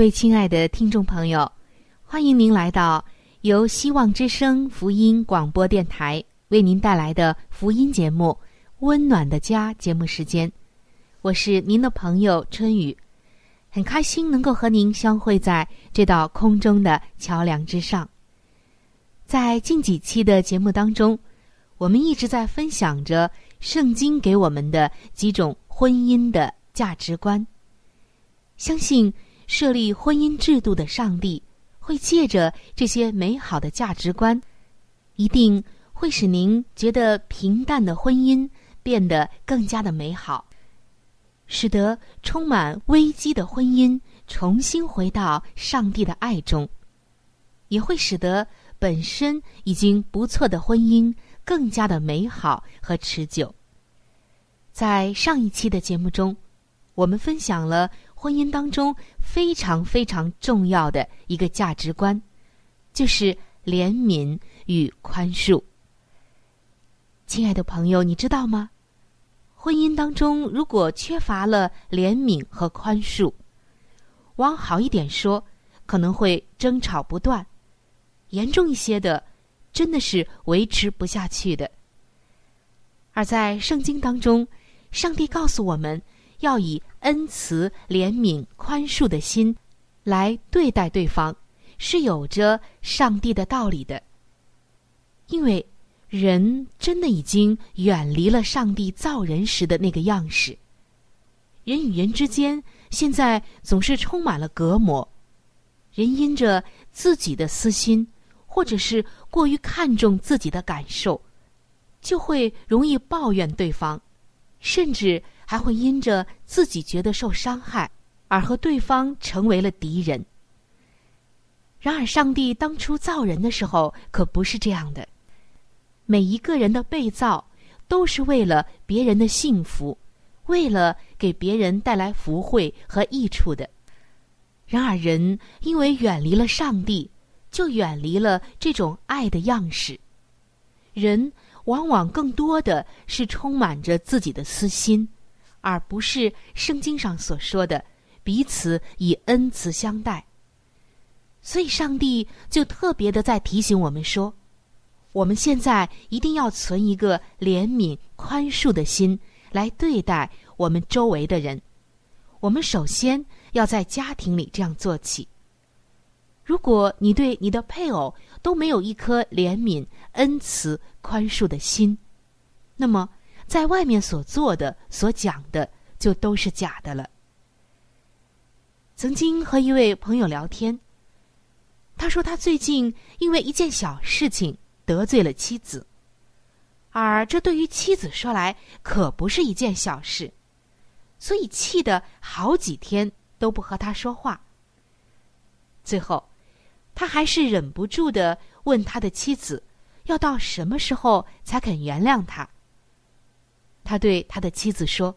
各位亲爱的听众朋友，欢迎您来到由希望之声福音广播电台为您带来的福音节目《温暖的家》节目时间。我是您的朋友春雨，很开心能够和您相会在这道空中的桥梁之上。在近几期的节目当中，我们一直在分享着圣经给我们的几种婚姻的价值观，相信。设立婚姻制度的上帝，会借着这些美好的价值观，一定会使您觉得平淡的婚姻变得更加的美好，使得充满危机的婚姻重新回到上帝的爱中，也会使得本身已经不错的婚姻更加的美好和持久。在上一期的节目中，我们分享了。婚姻当中非常非常重要的一个价值观，就是怜悯与宽恕。亲爱的朋友，你知道吗？婚姻当中如果缺乏了怜悯和宽恕，往好一点说，可能会争吵不断；严重一些的，真的是维持不下去的。而在圣经当中，上帝告诉我们。要以恩慈、怜悯、宽恕的心来对待对方，是有着上帝的道理的。因为人真的已经远离了上帝造人时的那个样式，人与人之间现在总是充满了隔膜，人因着自己的私心，或者是过于看重自己的感受，就会容易抱怨对方，甚至。还会因着自己觉得受伤害，而和对方成为了敌人。然而，上帝当初造人的时候可不是这样的。每一个人的被造，都是为了别人的幸福，为了给别人带来福慧和益处的。然而，人因为远离了上帝，就远离了这种爱的样式。人往往更多的是充满着自己的私心。而不是圣经上所说的彼此以恩慈相待。所以，上帝就特别的在提醒我们说：我们现在一定要存一个怜悯、宽恕的心来对待我们周围的人。我们首先要在家庭里这样做起。如果你对你的配偶都没有一颗怜悯、恩慈、宽恕的心，那么。在外面所做的、所讲的，就都是假的了。曾经和一位朋友聊天，他说他最近因为一件小事情得罪了妻子，而这对于妻子说来可不是一件小事，所以气得好几天都不和他说话。最后，他还是忍不住的问他的妻子，要到什么时候才肯原谅他。他对他的妻子说：“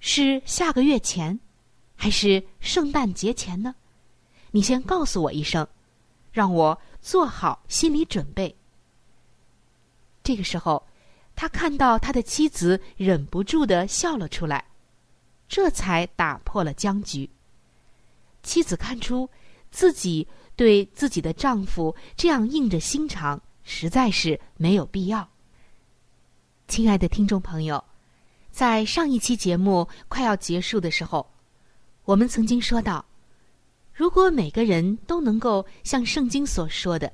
是下个月前，还是圣诞节前呢？你先告诉我一声，让我做好心理准备。这个时候，他看到他的妻子忍不住的笑了出来，这才打破了僵局。妻子看出自己对自己的丈夫这样硬着心肠，实在是没有必要。亲爱的听众朋友，在上一期节目快要结束的时候，我们曾经说到，如果每个人都能够像圣经所说的，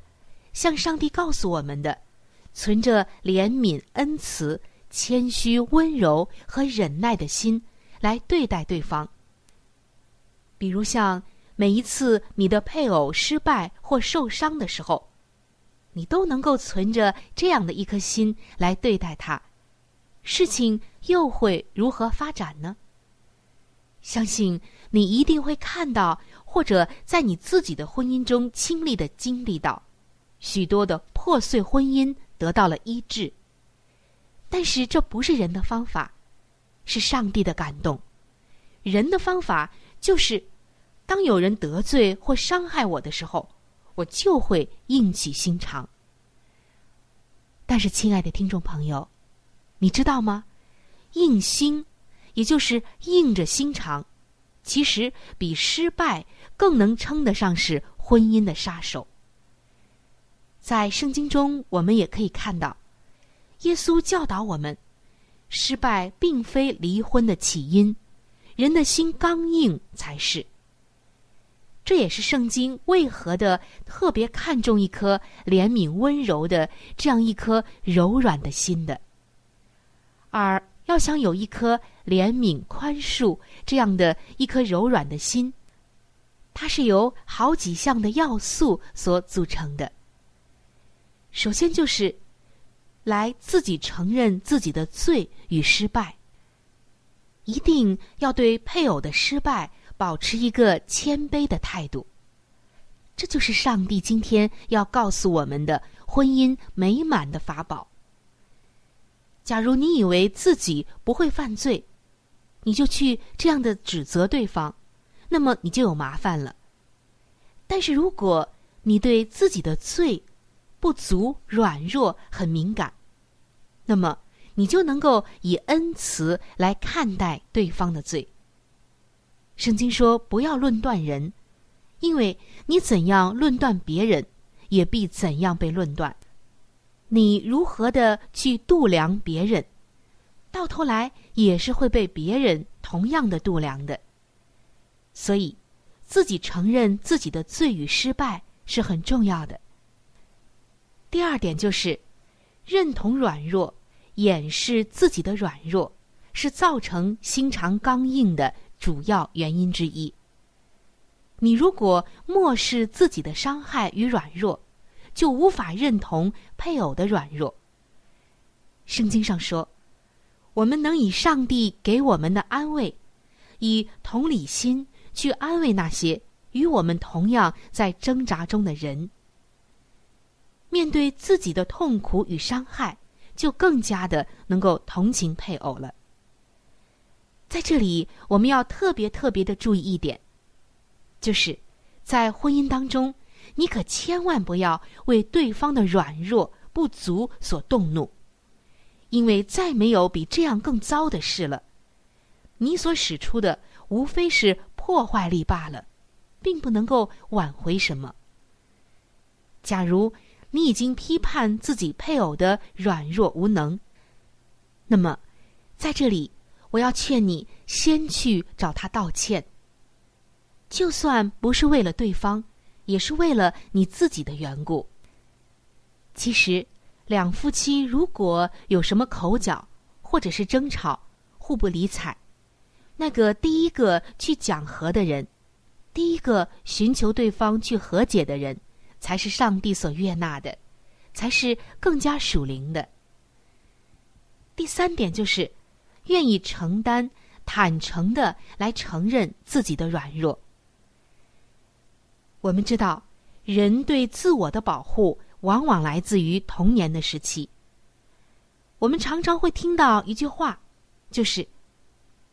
像上帝告诉我们的，存着怜悯、恩慈、谦虚、温柔和忍耐的心来对待对方，比如像每一次你的配偶失败或受伤的时候。你都能够存着这样的一颗心来对待他，事情又会如何发展呢？相信你一定会看到，或者在你自己的婚姻中亲历的经历到，许多的破碎婚姻得到了医治。但是这不是人的方法，是上帝的感动。人的方法就是，当有人得罪或伤害我的时候。我就会硬起心肠。但是，亲爱的听众朋友，你知道吗？硬心，也就是硬着心肠，其实比失败更能称得上是婚姻的杀手。在圣经中，我们也可以看到，耶稣教导我们，失败并非离婚的起因，人的心刚硬才是。这也是圣经为何的特别看重一颗怜悯温柔的这样一颗柔软的心的，而要想有一颗怜悯宽恕这样的一颗柔软的心，它是由好几项的要素所组成的。首先就是来自己承认自己的罪与失败，一定要对配偶的失败。保持一个谦卑的态度，这就是上帝今天要告诉我们的婚姻美满的法宝。假如你以为自己不会犯罪，你就去这样的指责对方，那么你就有麻烦了。但是如果你对自己的罪、不足、软弱很敏感，那么你就能够以恩慈来看待对方的罪。圣经说：“不要论断人，因为你怎样论断别人，也必怎样被论断。你如何的去度量别人，到头来也是会被别人同样的度量的。所以，自己承认自己的罪与失败是很重要的。第二点就是，认同软弱，掩饰自己的软弱，是造成心肠刚硬的。”主要原因之一。你如果漠视自己的伤害与软弱，就无法认同配偶的软弱。圣经上说，我们能以上帝给我们的安慰，以同理心去安慰那些与我们同样在挣扎中的人。面对自己的痛苦与伤害，就更加的能够同情配偶了。在这里，我们要特别特别的注意一点，就是在婚姻当中，你可千万不要为对方的软弱不足所动怒，因为再没有比这样更糟的事了。你所使出的无非是破坏力罢了，并不能够挽回什么。假如你已经批判自己配偶的软弱无能，那么在这里。我要劝你先去找他道歉，就算不是为了对方，也是为了你自己的缘故。其实，两夫妻如果有什么口角或者是争吵，互不理睬，那个第一个去讲和的人，第一个寻求对方去和解的人，才是上帝所悦纳的，才是更加属灵的。第三点就是。愿意承担、坦诚的来承认自己的软弱。我们知道，人对自我的保护往往来自于童年的时期。我们常常会听到一句话，就是：“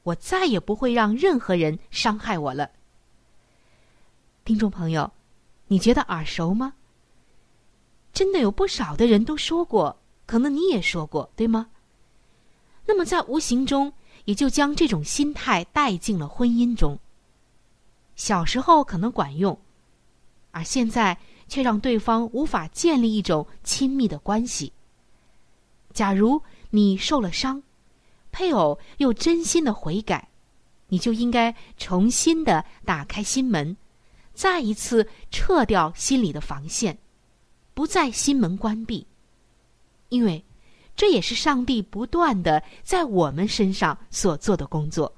我再也不会让任何人伤害我了。听众朋友，你觉得耳熟吗？真的有不少的人都说过，可能你也说过，对吗？那么在无形中，也就将这种心态带进了婚姻中。小时候可能管用，而现在却让对方无法建立一种亲密的关系。假如你受了伤，配偶又真心的悔改，你就应该重新的打开心门。再一次撤掉心里的防线，不再心门关闭，因为这也是上帝不断的在我们身上所做的工作。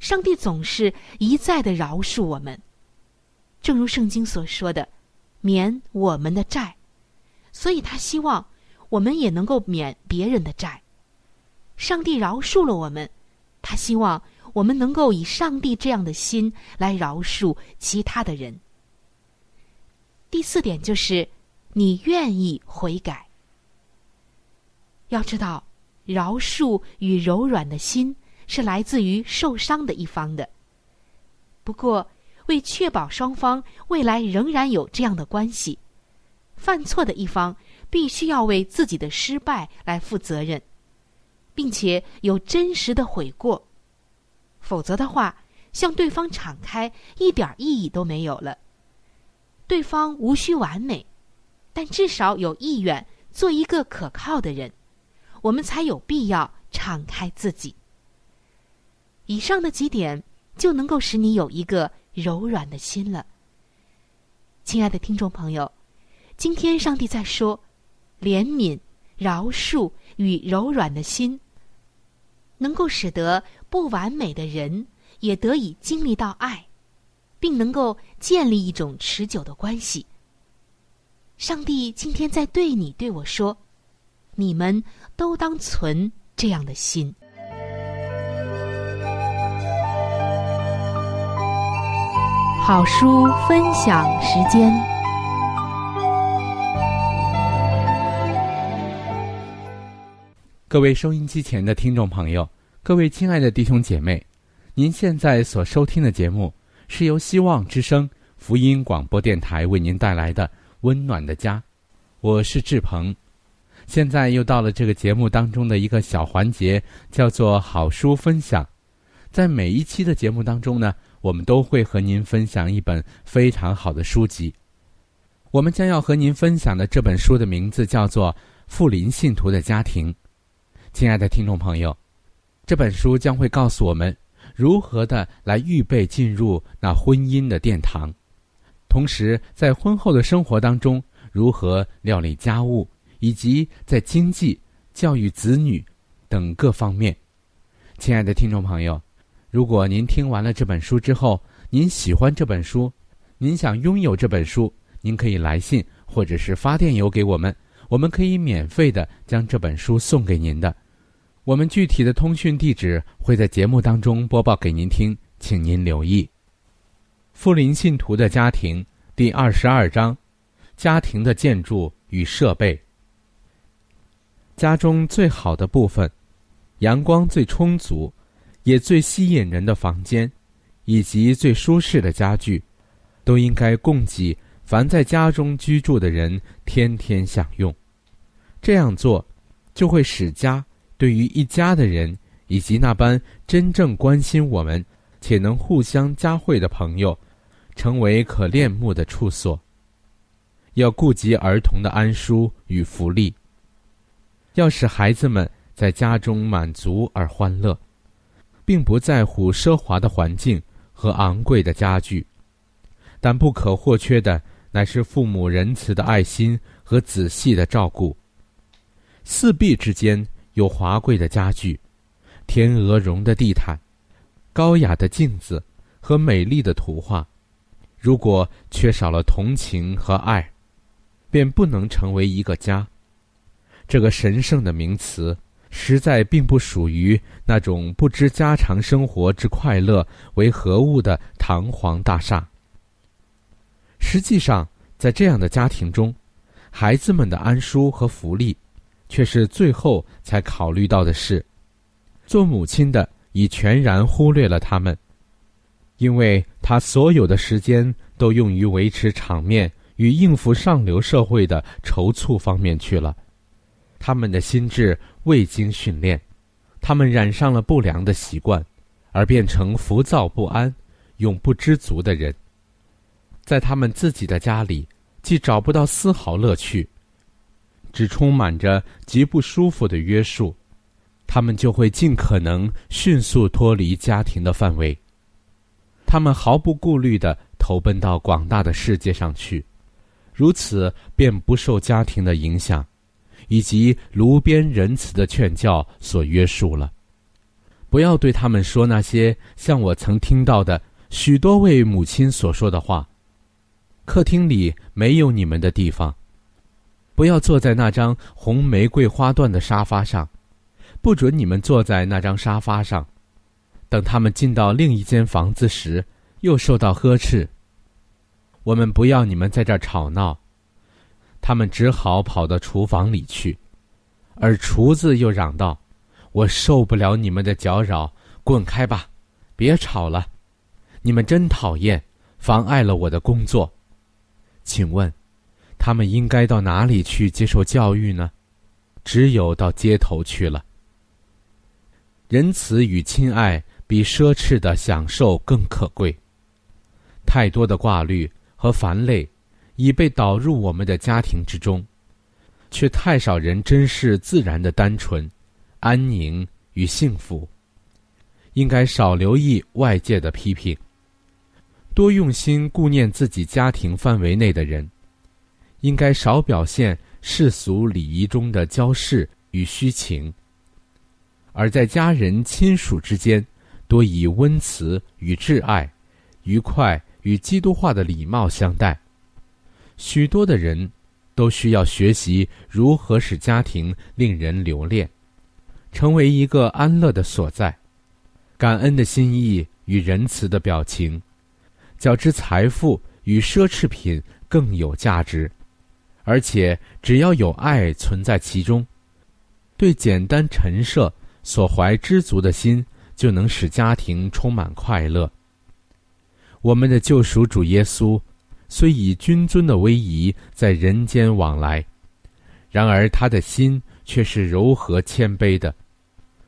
上帝总是一再的饶恕我们，正如圣经所说的，免我们的债，所以他希望我们也能够免别人的债。上帝饶恕了我们，他希望。我们能够以上帝这样的心来饶恕其他的人。第四点就是，你愿意悔改。要知道，饶恕与柔软的心是来自于受伤的一方的。不过，为确保双方未来仍然有这样的关系，犯错的一方必须要为自己的失败来负责任，并且有真实的悔过。否则的话，向对方敞开一点意义都没有了。对方无需完美，但至少有意愿做一个可靠的人，我们才有必要敞开自己。以上的几点就能够使你有一个柔软的心了。亲爱的听众朋友，今天上帝在说，怜悯、饶恕与柔软的心。能够使得不完美的人也得以经历到爱，并能够建立一种持久的关系。上帝今天在对你对我说：“你们都当存这样的心。”好书分享时间。各位收音机前的听众朋友，各位亲爱的弟兄姐妹，您现在所收听的节目是由希望之声福音广播电台为您带来的《温暖的家》，我是志鹏。现在又到了这个节目当中的一个小环节，叫做好书分享。在每一期的节目当中呢，我们都会和您分享一本非常好的书籍。我们将要和您分享的这本书的名字叫做《富林信徒的家庭》。亲爱的听众朋友，这本书将会告诉我们如何的来预备进入那婚姻的殿堂，同时在婚后的生活当中如何料理家务，以及在经济、教育子女等各方面。亲爱的听众朋友，如果您听完了这本书之后，您喜欢这本书，您想拥有这本书，您可以来信或者是发电邮给我们。我们可以免费的将这本书送给您的，我们具体的通讯地址会在节目当中播报给您听，请您留意。富林信徒的家庭第二十二章：家庭的建筑与设备。家中最好的部分，阳光最充足，也最吸引人的房间，以及最舒适的家具，都应该供给凡在家中居住的人天天享用。这样做，就会使家对于一家的人以及那般真正关心我们且能互相加惠的朋友，成为可恋慕的处所。要顾及儿童的安舒与福利，要使孩子们在家中满足而欢乐，并不在乎奢华的环境和昂贵的家具，但不可或缺的乃是父母仁慈的爱心和仔细的照顾。四壁之间有华贵的家具，天鹅绒的地毯，高雅的镜子和美丽的图画。如果缺少了同情和爱，便不能成为一个家。这个神圣的名词，实在并不属于那种不知家常生活之快乐为何物的堂皇大厦。实际上，在这样的家庭中，孩子们的安舒和福利。却是最后才考虑到的事。做母亲的已全然忽略了他们，因为他所有的时间都用于维持场面与应付上流社会的筹措方面去了。他们的心智未经训练，他们染上了不良的习惯，而变成浮躁不安、永不知足的人。在他们自己的家里，既找不到丝毫乐趣，只充满着极不舒服的约束。他们就会尽可能迅速脱离家庭的范围。他们毫不顾虑地投奔到广大的世界上去，如此便不受家庭的影响，以及炉边仁慈的劝教所约束了。不要对他们说那些像我曾听到的许多位母亲所说的话。客厅里没有你们的地方。不要坐在那张红玫瑰花缎的沙发上。不准你们坐在那张沙发上，等他们进到另一间房子时，又受到呵斥。我们不要你们在这儿吵闹，他们只好跑到厨房里去，而厨子又嚷道：“我受不了你们的搅扰，滚开吧，别吵了，你们真讨厌，妨碍了我的工作。”请问，他们应该到哪里去接受教育呢？只有到街头去了。仁慈与亲爱比奢侈的享受更可贵。太多的挂虑和烦累已被导入我们的家庭之中，却太少人珍视自然的单纯、安宁与幸福。应该少留意外界的批评，多用心顾念自己家庭范围内的人。应该少表现世俗礼仪中的骄饰与虚情。而在家人亲属之间，多以温慈与挚爱、愉快与基督化的礼貌相待。许多的人，都需要学习如何使家庭令人留恋，成为一个安乐的所在。感恩的心意与仁慈的表情，较之财富与奢侈品更有价值。而且，只要有爱存在其中，对简单陈设。所怀知足的心，就能使家庭充满快乐。我们的救赎主耶稣，虽以君尊的威仪在人间往来，然而他的心却是柔和谦卑的。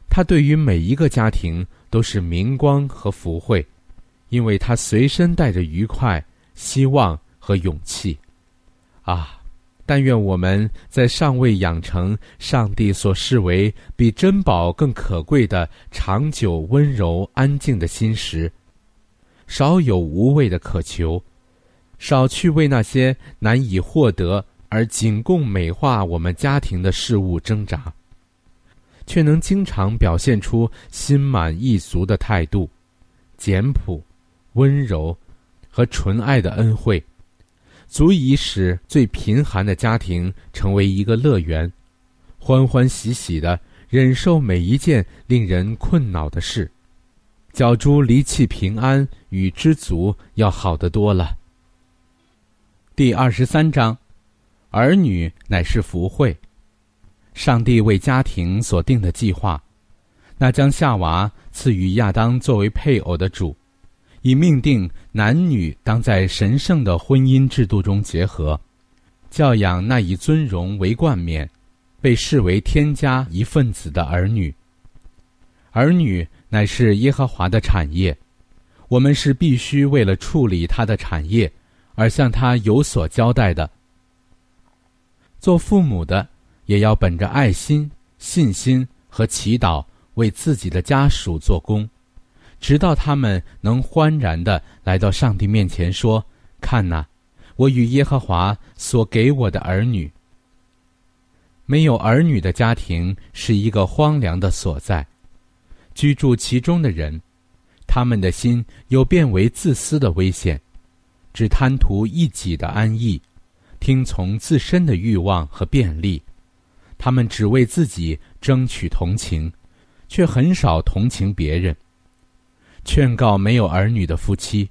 他对于每一个家庭都是明光和福慧，因为他随身带着愉快、希望和勇气。啊！但愿我们在尚未养成上帝所视为比珍宝更可贵的长久温柔安静的心时，少有无谓的渴求，少去为那些难以获得而仅供美化我们家庭的事物挣扎，却能经常表现出心满意足的态度，简朴、温柔和纯爱的恩惠。足以使最贫寒的家庭成为一个乐园，欢欢喜喜的忍受每一件令人困恼的事，角珠离弃平安与知足要好得多了。第二十三章，儿女乃是福慧，上帝为家庭所定的计划，那将夏娃赐予亚当作为配偶的主。已命定男女当在神圣的婚姻制度中结合，教养那以尊荣为冠冕、被视为天家一份子的儿女。儿女乃是耶和华的产业，我们是必须为了处理他的产业而向他有所交代的。做父母的也要本着爱心、信心和祈祷，为自己的家属做工。直到他们能欢然的来到上帝面前，说：“看哪，我与耶和华所给我的儿女。没有儿女的家庭是一个荒凉的所在，居住其中的人，他们的心有变为自私的危险，只贪图一己的安逸，听从自身的欲望和便利，他们只为自己争取同情，却很少同情别人。”劝告没有儿女的夫妻，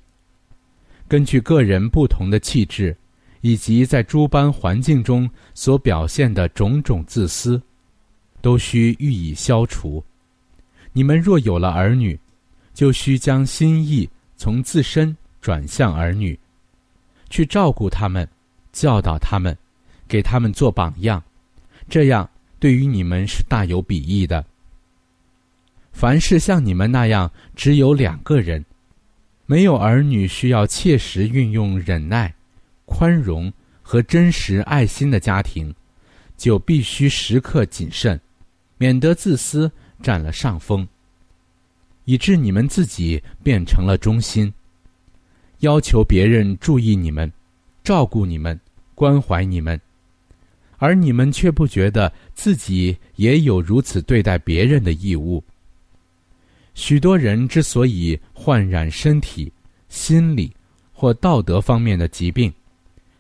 根据个人不同的气质，以及在诸般环境中所表现的种种自私，都需予以消除。你们若有了儿女，就需将心意从自身转向儿女，去照顾他们，教导他们，给他们做榜样，这样对于你们是大有裨益的。凡是像你们那样只有两个人，没有儿女，需要切实运用忍耐、宽容和真实爱心的家庭，就必须时刻谨慎，免得自私占了上风，以致你们自己变成了中心，要求别人注意你们、照顾你们、关怀你们，而你们却不觉得自己也有如此对待别人的义务。许多人之所以患染身体、心理或道德方面的疾病，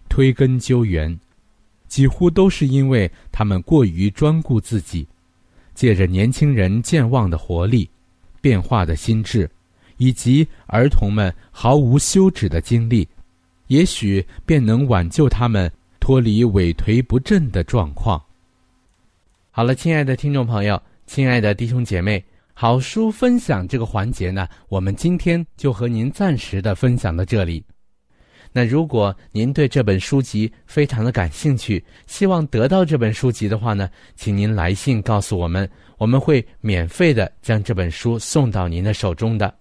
推根究源，几乎都是因为他们过于专顾自己，借着年轻人健忘的活力、变化的心智，以及儿童们毫无休止的精力，也许便能挽救他们脱离萎颓不振的状况。好了，亲爱的听众朋友，亲爱的弟兄姐妹。好书分享这个环节呢，我们今天就和您暂时的分享到这里。那如果您对这本书籍非常的感兴趣，希望得到这本书籍的话呢，请您来信告诉我们，我们会免费的将这本书送到您的手中的。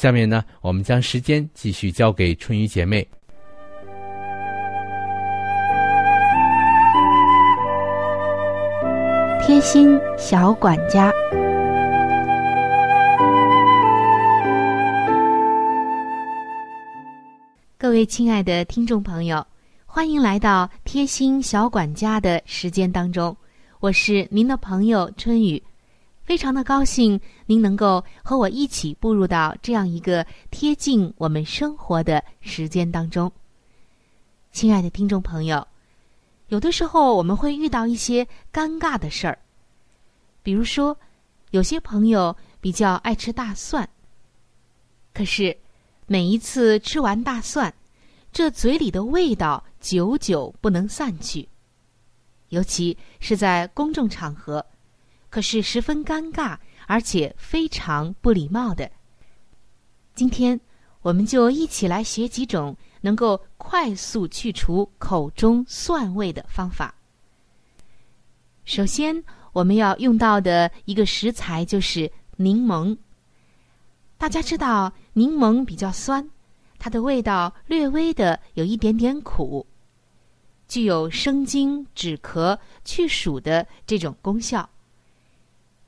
下面呢，我们将时间继续交给春雨姐妹。贴心小管家，各位亲爱的听众朋友，欢迎来到贴心小管家的时间当中。我是您的朋友春雨，非常的高兴您能够和我一起步入到这样一个贴近我们生活的时间当中。亲爱的听众朋友。有的时候我们会遇到一些尴尬的事儿，比如说，有些朋友比较爱吃大蒜，可是每一次吃完大蒜，这嘴里的味道久久不能散去，尤其是在公众场合，可是十分尴尬，而且非常不礼貌的。今天，我们就一起来学几种。能够快速去除口中蒜味的方法。首先，我们要用到的一个食材就是柠檬。大家知道，柠檬比较酸，它的味道略微的有一点点苦，具有生津止咳、去暑的这种功效。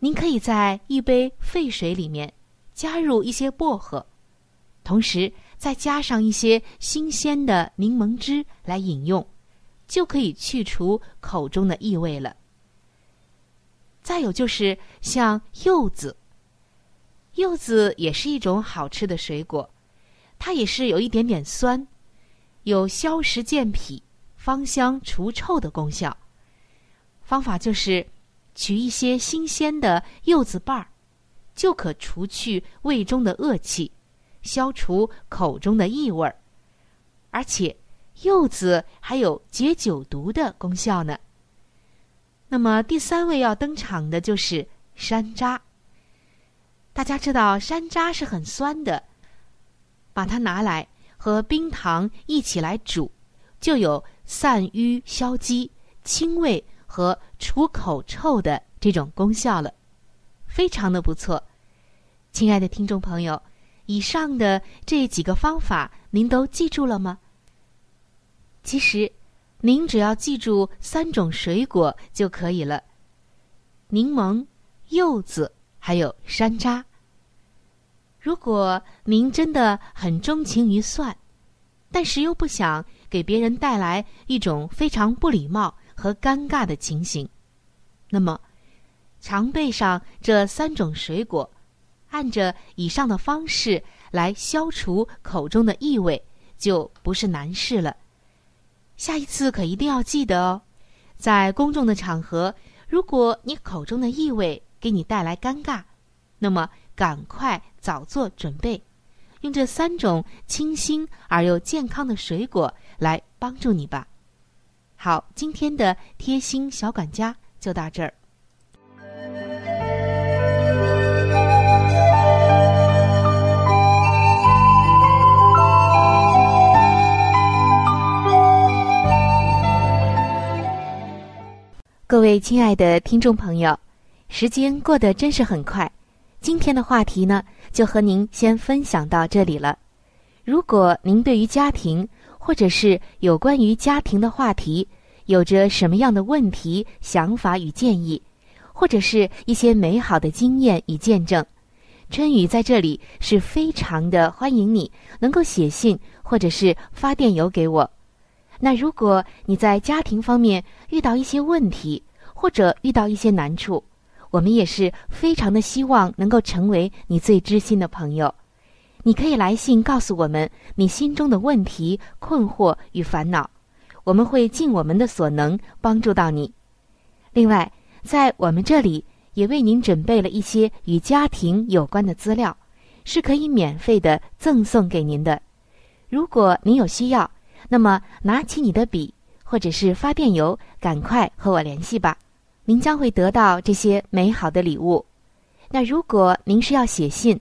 您可以在一杯沸水里面加入一些薄荷，同时。再加上一些新鲜的柠檬汁来饮用，就可以去除口中的异味了。再有就是像柚子，柚子也是一种好吃的水果，它也是有一点点酸，有消食健脾、芳香除臭的功效。方法就是取一些新鲜的柚子瓣儿，就可除去胃中的恶气。消除口中的异味儿，而且柚子还有解酒毒的功效呢。那么第三位要登场的就是山楂。大家知道山楂是很酸的，把它拿来和冰糖一起来煮，就有散瘀消积、清胃和除口臭的这种功效了，非常的不错。亲爱的听众朋友。以上的这几个方法，您都记住了吗？其实，您只要记住三种水果就可以了：柠檬、柚子，还有山楂。如果您真的很钟情于蒜，但是又不想给别人带来一种非常不礼貌和尴尬的情形，那么常备上这三种水果。按着以上的方式来消除口中的异味，就不是难事了。下一次可一定要记得哦，在公众的场合，如果你口中的异味给你带来尴尬，那么赶快早做准备，用这三种清新而又健康的水果来帮助你吧。好，今天的贴心小管家就到这儿。各位亲爱的听众朋友，时间过得真是很快。今天的话题呢，就和您先分享到这里了。如果您对于家庭或者是有关于家庭的话题，有着什么样的问题、想法与建议，或者是一些美好的经验与见证，春雨在这里是非常的欢迎你能够写信或者是发电邮给我。那如果你在家庭方面遇到一些问题，或者遇到一些难处，我们也是非常的希望能够成为你最知心的朋友。你可以来信告诉我们你心中的问题、困惑与烦恼，我们会尽我们的所能帮助到你。另外，在我们这里也为您准备了一些与家庭有关的资料，是可以免费的赠送给您的。如果您有需要，那么，拿起你的笔，或者是发电邮，赶快和我联系吧。您将会得到这些美好的礼物。那如果您是要写信，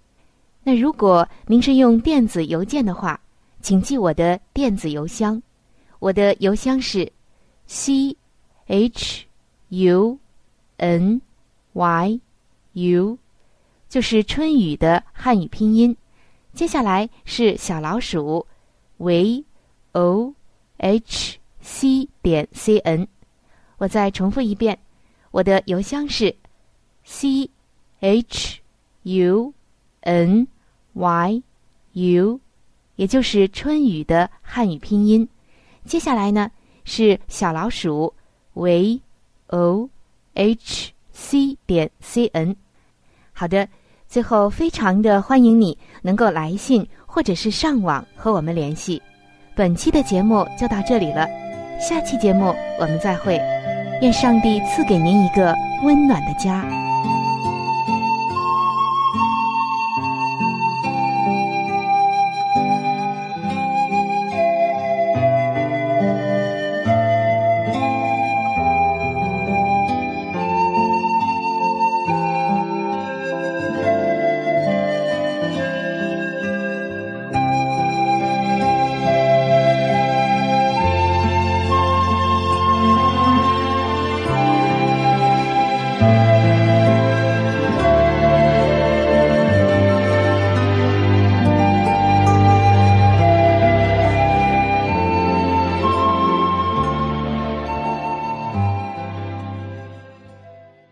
那如果您是用电子邮件的话，请记我的电子邮箱，我的邮箱是 c h u n y u，就是春雨的汉语拼音。接下来是小老鼠 v。o h c 点 c n，我再重复一遍，我的邮箱是 c h u n y u，也就是春雨的汉语拼音。接下来呢是小老鼠 v o h c 点 c n。好的，最后非常的欢迎你能够来信或者是上网和我们联系。本期的节目就到这里了，下期节目我们再会，愿上帝赐给您一个温暖的家。